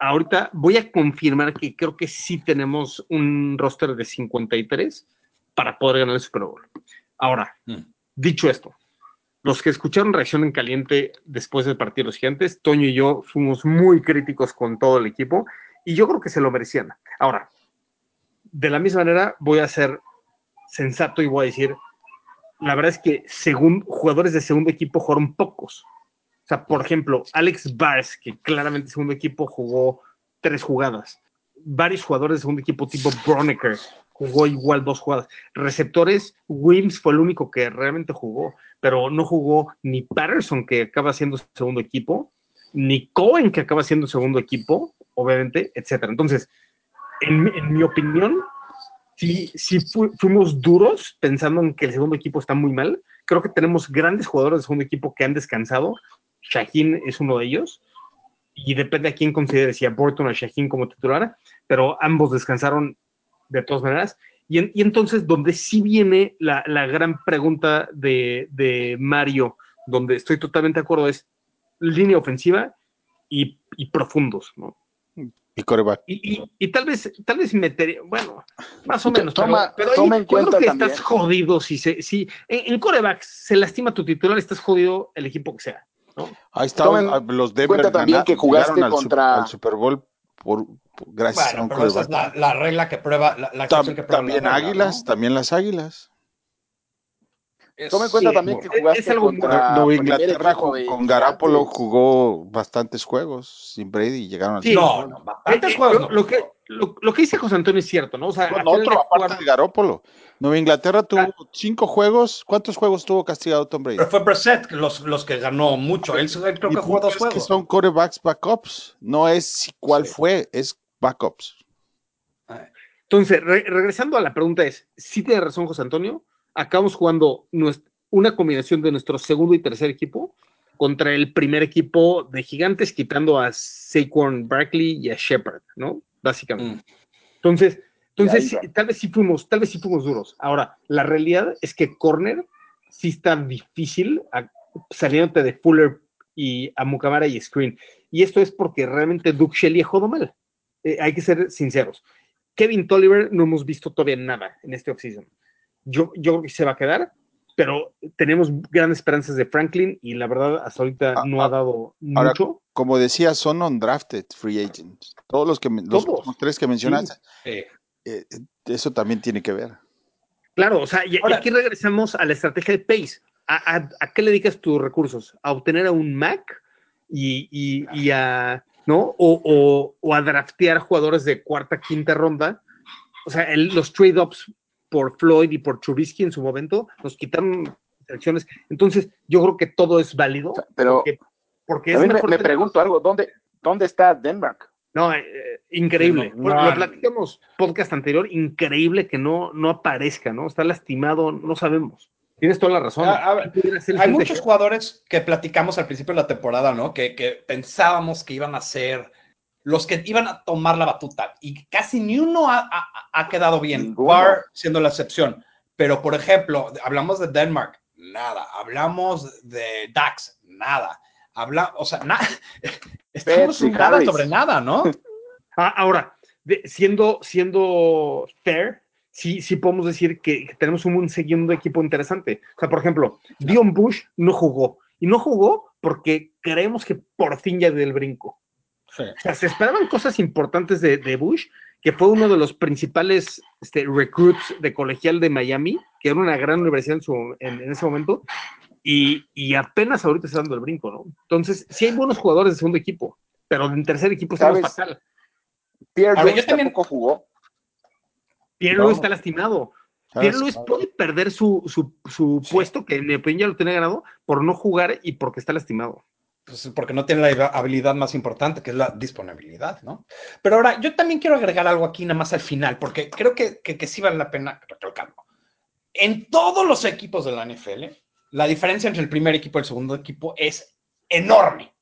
ahorita voy a confirmar que creo que sí tenemos un roster de 53 para poder ganar el Super Bowl. Ahora, mm. dicho esto, los que escucharon reacción en caliente después del partido de los gigantes, Toño y yo fuimos muy críticos con todo el equipo y yo creo que se lo merecían. Ahora, de la misma manera voy a hacer sensato y voy a decir, la verdad es que según jugadores de segundo equipo jugaron pocos. O sea, por ejemplo, Alex Bars, que claramente segundo equipo jugó tres jugadas. Varios jugadores de segundo equipo tipo Bronecker jugó igual dos jugadas. Receptores, Wims fue el único que realmente jugó, pero no jugó ni Patterson, que acaba siendo segundo equipo, ni Cohen, que acaba siendo segundo equipo, obviamente, etcétera. Entonces, en, mi opinión, sí, sí fuimos duros pensando en que el segundo equipo está muy mal. Creo que tenemos grandes jugadores de segundo equipo que han descansado. Shaheen es uno de ellos. Y depende a quién considere si a Burton o a Shaheen como titular, pero ambos descansaron de todas maneras. Y, entonces, donde sí viene la, gran pregunta de, de, Mario, donde estoy totalmente de acuerdo, es línea ofensiva y, y profundos, ¿no? Y coreback. Y, tal vez, tal vez metería, bueno, más o menos. Toma, pero, toma en cuenta que estás jodido si se, si en, coreback se lastima tu titular, estás jodido el equipo que sea. ¿no? Ahí está los Denver cuenta también que jugaste contra el Super Bowl por, gracias a un pero esa es la, regla que prueba la, la que prueba también águilas, también las águilas. Toma en cuenta también que jugaste contra Nueva Inglaterra con, Garapolo jugó bastantes juegos sin Brady y llegaron al sí, No, no, bastantes juegos. Lo, que, lo, que dice José Antonio es cierto, ¿no? O sea, bueno, otro aparte de Garópolo. Nueva Inglaterra tuvo cinco juegos. ¿Cuántos juegos tuvo castigado Tom Brady? Pero fue Brissett los, los que ganó mucho. Él creo que jugó dos juegos. que son quarterbacks backups. No es cuál fue, es backups. Entonces, regresando a la pregunta es, ¿sí tiene razón José Antonio? acabamos jugando una combinación de nuestro segundo y tercer equipo contra el primer equipo de gigantes, quitando a Saquon Barkley y a Shepard, ¿no? Básicamente. Mm. Entonces, entonces tal vez sí fuimos, tal vez sí fuimos duros. Ahora, la realidad es que corner sí está difícil saliéndote de Fuller y a Mukamara y Screen. Y esto es porque realmente Duke Shelley ha jugado mal. Eh, hay que ser sinceros. Kevin Tolliver no hemos visto todavía nada en este offseason. Yo, yo creo que se va a quedar, pero tenemos grandes esperanzas de Franklin y la verdad hasta ahorita ah, no ha ah, dado mucho. Como decía, son undrafted free agents. Todos los que los, tres que mencionaste. Eh, eso también tiene que ver. Claro, o sea, y, aquí regresamos a la estrategia de Pace. ¿A, qué le dedicas tus recursos? ¿A obtener a un Mac y, y, a, ¿no? O, o, a draftear jugadores de cuarta, quinta ronda. O sea, los trade-ups por Floyd y por Trubisky en su momento, nos quitaron elecciones. Entonces, yo creo que todo es válido. Pero porque, es me, pregunto algo, ¿dónde, ¿dónde está Denmark? No, eh, increíble. lo platicamos podcast anterior, increíble que no, no aparezca, ¿no? Está lastimado, no sabemos. Tienes toda la razón. A- a ver, Hay muchos jugadores que platicamos al principio de la temporada, ¿no? Que, que pensábamos que iban a ser los que iban a tomar la batuta y casi ni uno ha, ha- ha quedado bien. Barr siendo la excepción. Pero, por ejemplo, hablamos de Denmark, nada. Hablamos de Dax, nada. Habla, o sea, nada. (laughs) Estamos un nada sobre nada, ¿no? (laughs) Ah, ahora, de- siendo, siendo fair, sí, sí podemos decir que, que tenemos un, un segundo equipo interesante. O sea, por ejemplo, Dion Bush no jugó. Y no jugó porque creemos que por fin ya dio el brinco. Sí. O sea, se esperaban cosas importantes de, de Bush, que fue uno de los principales este, recruits de colegial de Miami, que era una gran universidad en, su- en- en ese momento, y, y apenas ahorita está dando el brinco, ¿no? Entonces, sí hay buenos jugadores de segundo equipo, pero en tercer equipo estamos fatal. Pierre yo también- tampoco jugó. Pierre No. Luis está lastimado. ¿Sabes? Pierre Luis puede perder su, su, su Sí. puesto, que en mi opinión ya lo tenía ganado, por no jugar y porque está lastimado. Pues porque no tiene la habilidad más importante, que es la disponibilidad, ¿no? Pero ahora, yo también quiero agregar algo aquí nada más al final, porque creo que, que, que sí vale la pena recalcarlo. En todos los equipos de la NFL, la diferencia entre el primer equipo y el segundo equipo es enorme,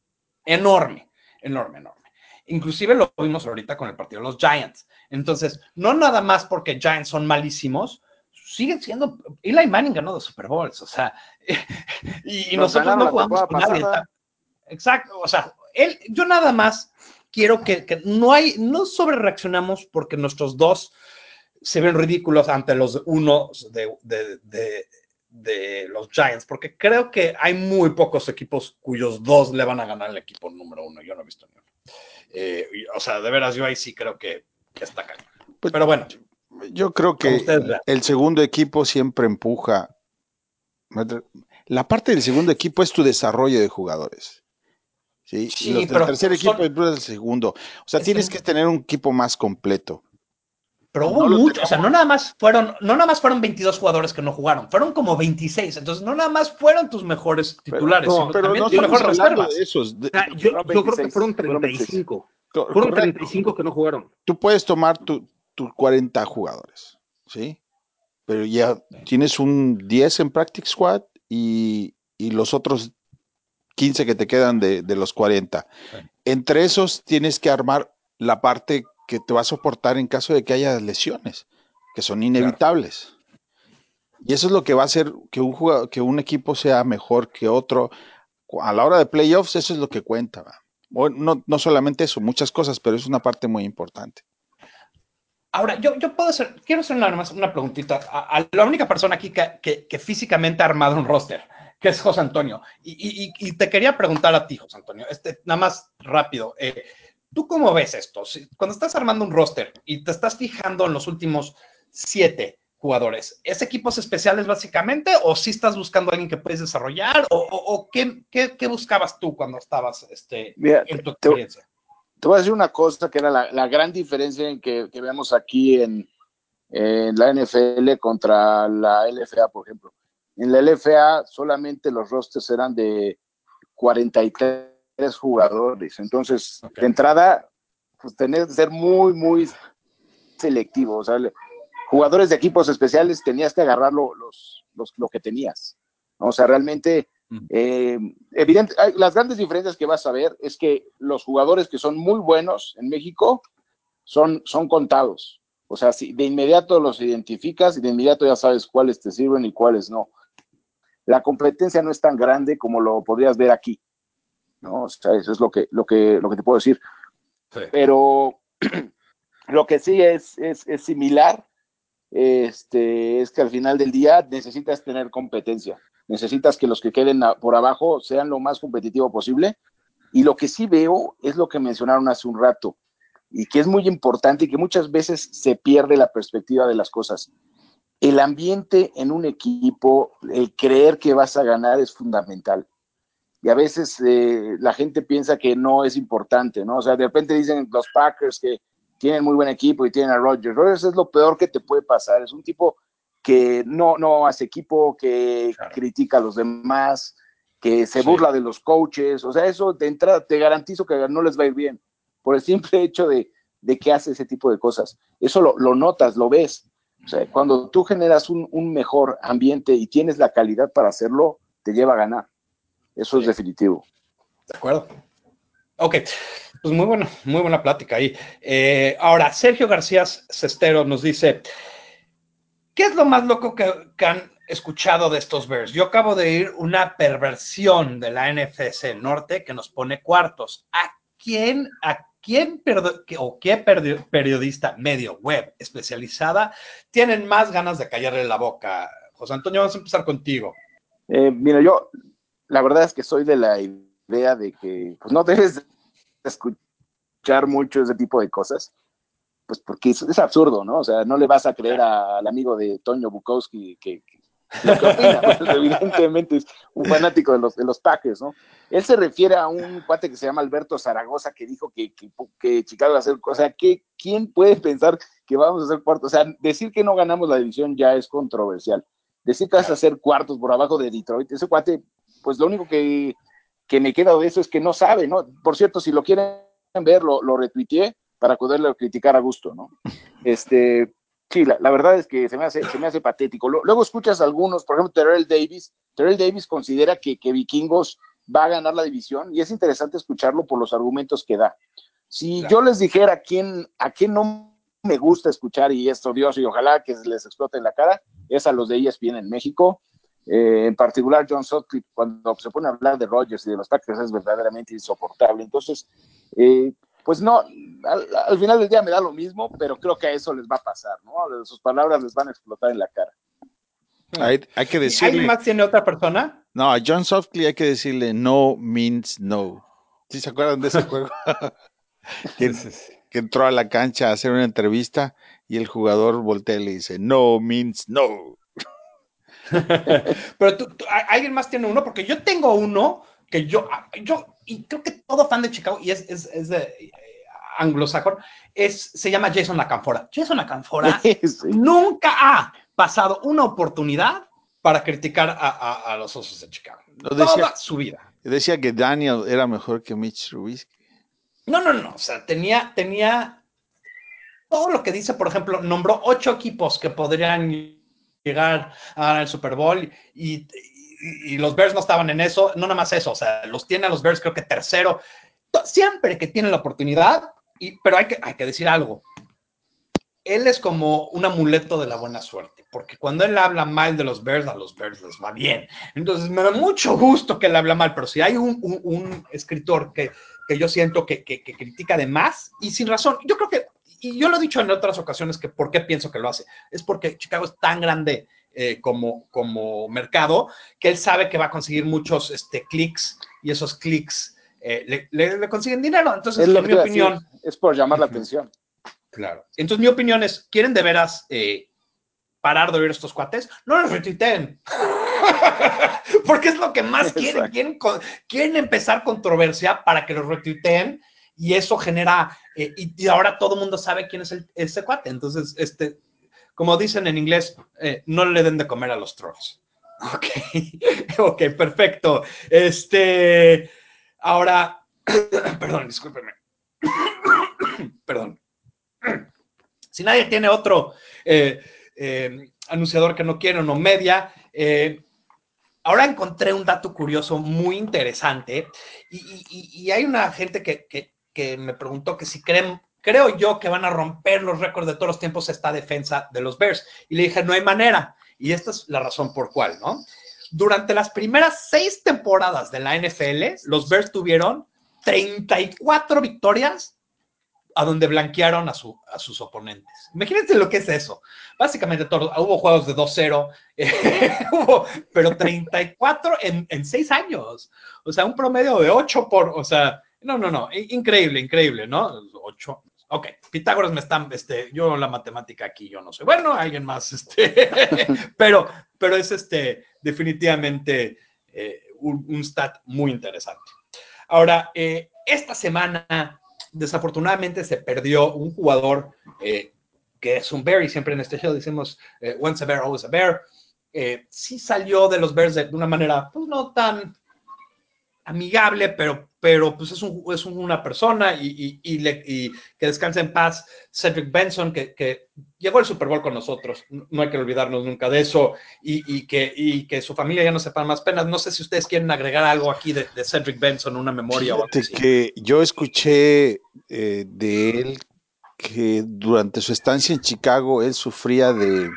enorme, enorme, enorme. Inclusive lo vimos ahorita con el partido de los Giants. Entonces, no nada más porque Giants son malísimos, siguen siendo... Eli Manning ganó dos Super Bowls, o sea, (laughs) y, y Nos nosotros no jugamos con nadie. Exacto, o sea, él, yo nada más quiero que, que no hay, no sobre reaccionamos porque nuestros dos se ven ridículos ante los unos de, de, de- de los Giants, porque creo que hay muy pocos equipos cuyos dos le van a ganar al equipo número uno. Yo no he visto ni uno. Eh, o sea, de veras, yo ahí sí creo que, que está cañón. Pues, Pero bueno, Yo creo que el segundo equipo siempre empuja. La parte del segundo equipo es tu desarrollo de jugadores. Sí, Sí, y los pero tercer son- equipo empuja el segundo. O sea, Es tienes que tener un equipo más completo. Pero hubo No lo muchos, o sea, no nada más fueron, no nada más fueron 22 jugadores que no jugaron, fueron como 26. Entonces, no nada más fueron tus mejores titulares, no, sino pero también no tus mejores reservas. de esos. de- O sea, yo, Fueron yo creo que 26, fueron fueron 35. co- Fueron correcto. 35 que no jugaron. Tú puedes tomar tu- tus 40 jugadores, ¿sí? Pero ya tienes un 10 en Practice Squad y, y los otros 15 que te quedan de, de los 40. Sí. Entre esos tienes que armar la parte que te va a soportar en caso de que haya lesiones, que son inevitables. Y eso es lo que va a hacer que un, que un equipo sea mejor que otro. A la hora de playoffs, eso es lo que cuenta. no, no solamente eso, muchas cosas, pero es una parte muy importante. Ahora, yo, yo puedo hacer, quiero hacer nada más una preguntita a, a la única persona aquí que, que- que físicamente ha armado un roster, que es José Antonio. Y- y te quería preguntar a ti, José Antonio, este, nada más rápido. eh, ¿Tú cómo ves esto? Cuando estás armando un roster y te estás fijando en los últimos siete jugadores, ¿es equipos especiales básicamente o si estás buscando a alguien que puedes desarrollar o, o- o qué, qué- qué buscabas tú cuando estabas este, Mira, en tu te- experiencia? Te voy a decir una cosa que era la, la gran diferencia en que, que vemos aquí en, en la NFL contra la LFA, por ejemplo. En la LFA solamente los rosters eran de 43 jugadores. Entonces, de entrada, pues que ser muy, muy selectivo. O sea, jugadores de equipos especiales tenías que agarrar lo, los, los- lo que tenías. O sea, realmente, Mm. eh, evidente, hay- las grandes diferencias que vas a ver es que los jugadores que son muy buenos en México son, son contados. O sea, si de inmediato los identificas y de inmediato ya sabes cuáles te sirven y cuáles no. La competencia no es tan grande como lo podrías ver aquí. ¿No? O sea, eso es lo que, lo que, lo que te puedo decir. Sí. Pero (clears throat) lo que sí es, es, es similar, este, es que al final del día necesitas tener competencia. Necesitas que los que queden por abajo sean lo más competitivo posible. Y lo que sí veo es lo que mencionaron hace un rato, y que es muy importante y que muchas veces se pierde la perspectiva de las cosas. El ambiente en un equipo, el creer que vas a ganar es fundamental. Y a veces eh, la gente piensa que no es importante, ¿no? O sea, de repente dicen los Packers que tienen muy buen equipo y tienen a Rodgers. Rodgers es lo peor que te puede pasar. Es un tipo que no, no hace equipo, que Claro. critica a los demás, que se Sí. burla de los coaches. O sea, eso de entrada te garantizo que no les va a ir bien por el simple hecho de, de que hace ese tipo de cosas. Eso lo, lo notas, lo ves. O sea, cuando tú generas un, un mejor ambiente y tienes la calidad para hacerlo, te lleva a ganar. Eso es definitivo. De acuerdo. Ok, pues muy buena, muy buena plática ahí. Eh, ahora, Sergio García Cestero nos dice, ¿qué es lo más loco que, que han escuchado de estos Bears? Yo acabo de ir una perversión de la NFC Norte que nos pone cuartos. ¿A quién, a quién o qué periodista medio web especializada tienen más ganas de callarle la boca? José Antonio, vamos a empezar contigo. Eh, mira, yo la verdad es que soy de la idea de que pues, no debes escuchar mucho ese tipo de cosas, pues porque es, absurdo, ¿no? O sea, no le vas a creer al amigo de Toño Bukowski que, que opina, pues, (laughs) evidentemente es un fanático de los, de los Packers, ¿no? Él se refiere a un cuate que se llama Alberto Zaragoza que dijo que, que, Chicago va a hacer, o sea, ¿quién puede pensar que vamos a hacer cuarto? O sea, decir que no ganamos la división ya es controversial. Decir que vas a hacer cuartos por abajo de Detroit, ese cuate, pues lo único que, que me queda de eso es que no sabe, ¿no? Por cierto, si lo quieren ver, lo, lo retuiteé para poderlo criticar a gusto, ¿no? (laughs) Este, sí, la, verdad es que se me hace, se me hace patético. Luego escuchas a algunos, por ejemplo, Terrell Davis. Terrell Davis considera que, que Vikingos va a ganar la división y es interesante escucharlo por los argumentos que da. Si yo les dijera a quién, a quién no me gusta escuchar y esto, Dios, y ojalá que les explote en la cara, es a los de ESPN en México. Eh, en particular, John Sutcliffe, cuando se pone a hablar de Rogers y de los Packers, es verdaderamente insoportable. Entonces, eh, pues no, al, final del día me da lo mismo, pero creo que a eso les va a pasar, ¿no? Sus palabras les van a explotar en la cara. Hay, que decirle. ¿Alguien más tiene otra persona? No, a John Sutcliffe hay que decirle no means no. ¿Sí se acuerdan de ese (laughs) juego? que, que entró a la cancha a hacer una entrevista y el jugador voltea y le dice no means no. (laughs) Pero tú, alguien más tiene uno, porque yo tengo uno que yo, yo, y creo que todo fan de Chicago, y es, es, es de eh, anglosajón, es, se llama Jason Acanfora. Jason Acanfora (laughs) nunca ha pasado una oportunidad para criticar a, a, los osos de Chicago. Toda su vida. Decía que Daniel era mejor que Mitch Trubisky. No, no, no. O sea, tenía, tenía todo lo que dice, por ejemplo, nombró ocho equipos que podrían llegar al Super Bowl y, los Bears no estaban en eso, no nada más eso, o sea, los tiene a los Bears creo que tercero, siempre que tiene la oportunidad, y, pero hay que, hay que decir algo, él es como un amuleto de la buena suerte, porque cuando él habla mal de los Bears, a los Bears les va bien. Entonces me da mucho gusto que él habla mal, pero si hay un, escritor que, que, yo siento que, que, critica de más y sin razón, yo creo que y yo lo he dicho en otras ocasiones que por qué pienso que lo hace, es porque Chicago es tan grande eh, como, como mercado que él sabe que va a conseguir muchos este, clics y esos clics eh, le, consiguen dinero. Entonces, en mi opinión... es por llamar la atención. Claro. Entonces, mi opinión es, ¿quieren de veras eh, parar de oír estos cuates? No los retuiteen. (laughs) Porque es lo que más (laughs) quieren. quieren. Quieren empezar controversia para que los retuiteen y eso genera, eh, y, ahora todo el mundo sabe quién es el, ese cuate. Entonces, este, como dicen en inglés, eh, no le den de comer a los trolls. (laughs) Ok, ok, perfecto. Este, ahora, (clears throat) perdón, discúlpeme. (clears throat) perdón. Si nadie tiene otro eh, anunciador que no quiere, no media, ahora encontré un dato curioso muy interesante y, hay una gente que me preguntó que si creen, creo yo que van a romper los récords de todos los tiempos esta defensa de los Bears. Y le dije, no hay manera. Y esta es la razón por cuál, ¿no? Durante las primeras seis temporadas de la NFL, los Bears tuvieron 34 victorias a donde blanquearon a, su, a sus oponentes. Imagínense lo que es eso. Básicamente todo, hubo juegos de 2-0, (laughs) pero 34 en, en seis años. O sea, un promedio de 8 por, o sea, no, no, no, increíble, increíble, ¿no? Ocho. Ok, Pitágoras me están, este, yo la matemática aquí, yo no sé. Bueno, alguien más, este, (laughs) pero, pero es este, definitivamente eh, un, stat muy interesante. Ahora, eh, esta semana, desafortunadamente, se perdió un jugador eh, que es un bear, y siempre en este show decimos once a bear, always a bear. sí salió de los Bears de una manera, pues no tan amigable, pero, pero pues es, un, es una persona y, y, y, le, y, que descanse en paz Cedric Benson, que, que, llegó al Super Bowl con nosotros, no hay que olvidarnos nunca de eso, y, que, y que su familia ya no sepa más penas. No sé si ustedes quieren agregar algo aquí de, de Cedric Benson, una memoria Fíjate o algo así. que yo escuché eh, de él que durante su estancia en Chicago él sufría de,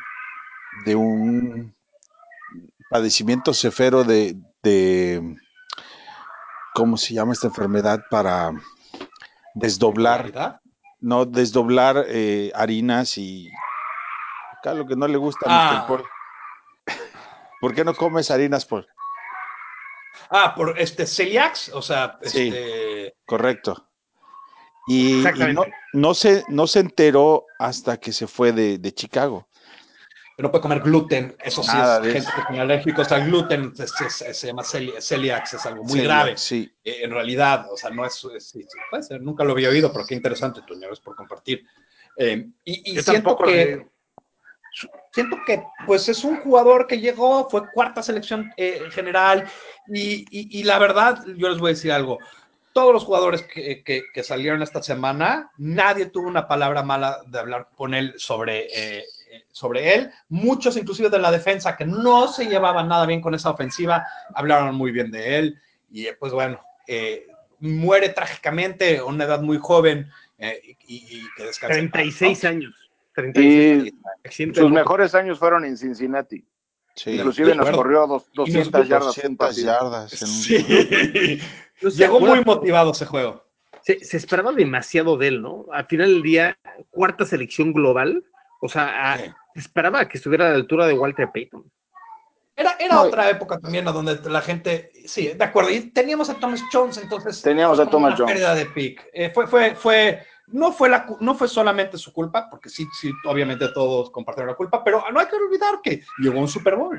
de un padecimiento severo de, de, ¿cómo se llama esta enfermedad? Para desdoblar, no, desdoblar eh, harinas y acá lo que no le gusta a Ah. Mr. Paul. ¿Por qué no comes harinas, Paul? Ah, por este celiacs, o sea, Sí. este, Correcto. Y, y no, no, se, no se enteró hasta que se fue de, de Chicago. No puede comer gluten, eso sí Nada es gente eso. que tiene alérgicos al gluten, es- es- se llama celi- celiacs, es algo muy Celiac, grave. Sí. Eh, en realidad, o sea, no es, es- sí, sí, puede ser, nunca lo había oído, pero qué interesante, Toño, gracias por compartir. Eh, y y Yo siento tampoco que, siento que, pues, es un jugador que llegó, fue cuarta selección eh, general, y, y- y la verdad, yo les voy a decir algo, todos los jugadores que, que- que salieron esta semana, nadie tuvo una palabra mala de hablar con él sobre, eh, sobre él. Muchos, inclusive de la defensa, que no se llevaban nada bien con esa ofensiva, hablaron muy bien de él. Y eh, pues bueno, eh, muere trágicamente a una edad muy joven eh, y, y- que paz, 36 ¿no? años. 36 Y accidente de sus mejores años fueron en Cincinnati. Sí. Inclusive nos acuerdo. corrió dos- Y nos 200 dio yardas. un 200 partido. yardas. en un- Sí. No (laughs) se Llegó muy motivado ese juego. Se, se esperaba demasiado de él, ¿no? Al final del día, cuarta selección global. O sea, a- Sí. se esperaba que estuviera a la altura de Walter Payton. Era, era No, otra época también a donde la gente, sí, de acuerdo, y teníamos a Thomas Jones, entonces Teníamos a Thomas una Jones. pérdida de pick. Eh, fue, fue, fue, no fue la, no fue solamente su culpa, porque sí, sí, obviamente todos compartieron la culpa, pero no hay que olvidar que llegó a un Super Bowl.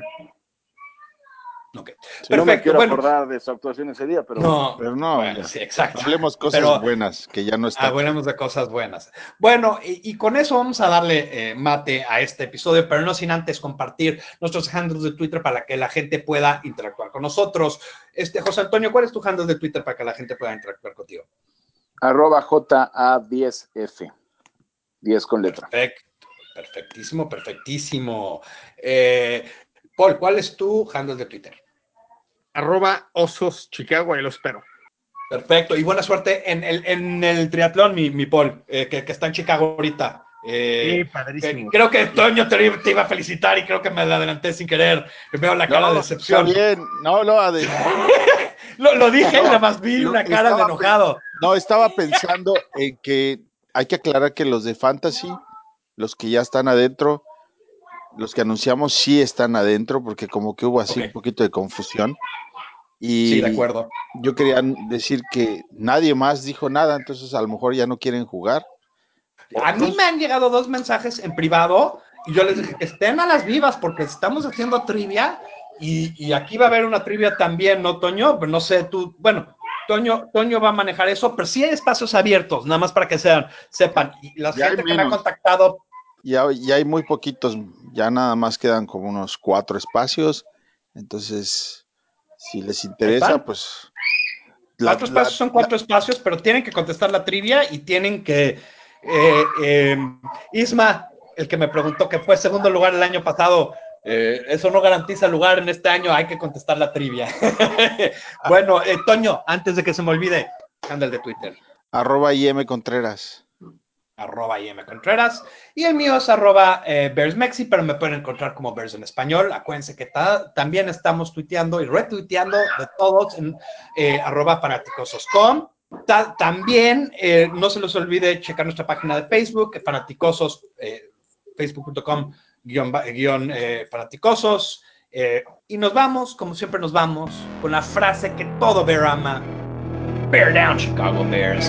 Ok, No me perfecto. quiero Bueno, acordar de su actuación ese día, pero no, Pero no, bueno, ya. sí, exacto. Hablemos cosas Pero- buenas, que ya no está. Hablemos de cosas buenas. Bueno, y, y con eso vamos a darle eh, mate a este episodio, pero no sin antes compartir nuestros handles de Twitter para que la gente pueda interactuar con nosotros. Este, José Antonio, ¿cuál es tu handle de Twitter para que la gente pueda interactuar contigo? arroba JA10F. 10 con letra. Perfecto, perfectísimo, perfectísimo. Eh, Paul, ¿cuál es tu handle de Twitter? Arroba osos Chicago, ahí lo espero. Perfecto, y buena suerte en el, en el triatlón, mi, mi Paul, eh, que, que está en Chicago ahorita. Eh, Sí, que- padrísimo. creo que Toño te, iba- te iba a felicitar y creo que me la adelanté sin querer. Veo la cara No, de decepción. Está bien. No, no, Ade- (laughs) Lo, lo dije y No, nada más vi una cara de enojado. no, estaba pensando en que hay que aclarar que los de Fantasy, los que ya están adentro, los que anunciamos sí están adentro, porque como que hubo así un poquito de confusión. Y Sí, de acuerdo. yo quería decir que nadie más dijo nada, entonces a lo mejor ya no quieren jugar. A mí me han llegado dos mensajes en privado y yo les dije que estén a las vivas porque estamos haciendo trivia y, y aquí va a haber una trivia también, ¿no, Toño? Pero no sé, tú, bueno, Toño, Toño va a manejar eso, pero sí hay espacios abiertos, nada más para que sean, sepan. Y la Ya gente que me ha contactado, Ya, ya hay muy poquitos, ya nada más quedan como unos cuatro espacios. Entonces, si les interesa, pues. la- cuatro la- espacios son cuatro espacios, pero tienen que contestar la trivia y tienen que. eh, eh, Isma, el que me preguntó que fue segundo lugar el año pasado, eh, eso no garantiza lugar en este año, hay que contestar la trivia. (laughs) bueno, eh, Toño, antes de que se me olvide, handle de Twitter, Arroba IM Contreras. Arroba IM Contreras, y el mío es arroba eh, BearsMexi, pero me pueden encontrar como Bears en español. Acuérdense que ta- también estamos tuiteando y retuiteando de todos en eh, arroba fanaticososcom. Ta- también eh, no se les olvide checar nuestra página de Facebook, fanaticosos, eh, facebook.com guion, guion, eh, fanaticosos. Eh, y nos vamos, como siempre nos vamos, con la frase que todo Bear ama. Bear down, Chicago Bears.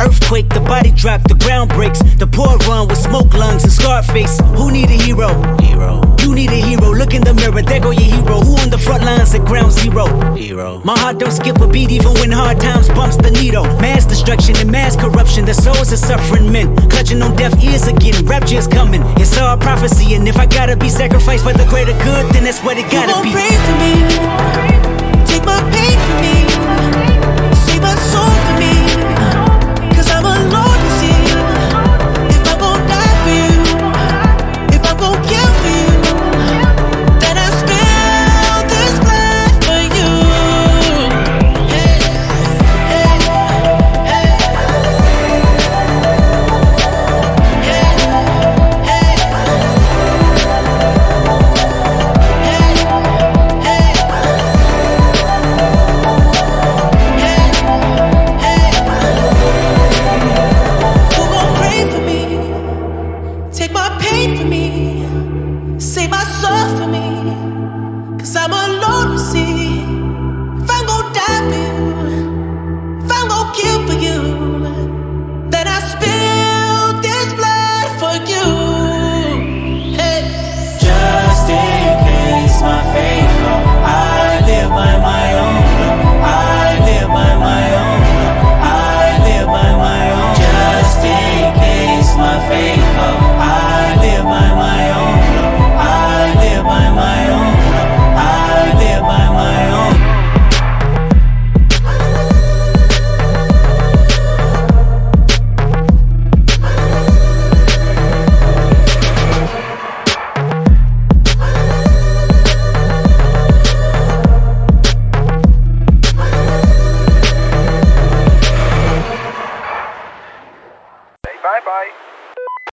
Earthquake, the body drop, the ground breaks. The poor run with smoke lungs and scarred face. Who need a hero? Hero. You need a hero. Look in the mirror, there go your hero. Who on the front lines at ground zero? Hero. My heart don't skip a beat even when hard times bumps the needle. Mass destruction and mass corruption. The souls of suffering men. Clutching on deaf ears again. Rapture is coming. It's all prophecy. And if I gotta be sacrificed for the greater good, then that's what it gotta you be. Breathe for me.